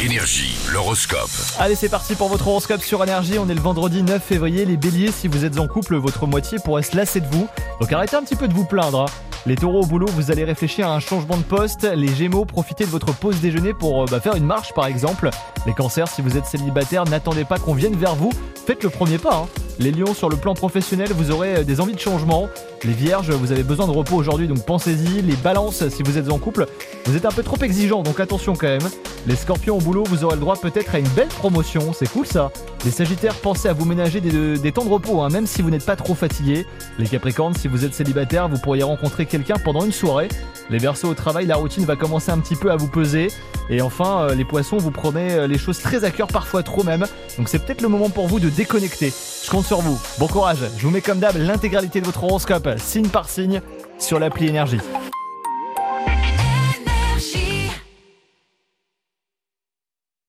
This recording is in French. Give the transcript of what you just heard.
Énergie, l'horoscope. Allez, c'est parti pour votre horoscope sur Énergie. On est le vendredi 9 février. Les béliers, si vous êtes en couple, votre moitié pourrait se lasser de vous. Donc arrêtez un petit peu de vous plaindre. hein. Les taureaux au boulot, vous allez réfléchir à un changement de poste. Les gémeaux, profitez de votre pause déjeuner pour euh, bah, faire une marche par exemple. Les cancers, si vous êtes célibataire, n'attendez pas qu'on vienne vers vous. Faites le premier pas. hein. Les lions, sur le plan professionnel, vous aurez euh, des envies de changement. Les vierges, vous avez besoin de repos aujourd'hui, donc pensez-y. Les balances, si vous êtes en couple, vous êtes un peu trop exigeant, donc attention quand même. Les scorpions au boulot, vous aurez le droit peut-être à une belle promotion, c'est cool ça. Les sagittaires, pensez à vous ménager des, temps de repos, hein, même si vous n'êtes pas trop fatigué. Les capricornes, si vous êtes célibataire, vous pourriez rencontrer quelqu'un pendant une soirée. Les versos au travail, la routine va commencer un petit peu à vous peser. Et enfin, euh, les poissons, vous prenez euh, les choses très à cœur, parfois trop même. Donc c'est peut-être le moment pour vous de déconnecter. Je compte sur vous. Bon courage. Je vous mets comme d'hab l'intégralité de votre horoscope, signe par signe, sur l'appli énergie.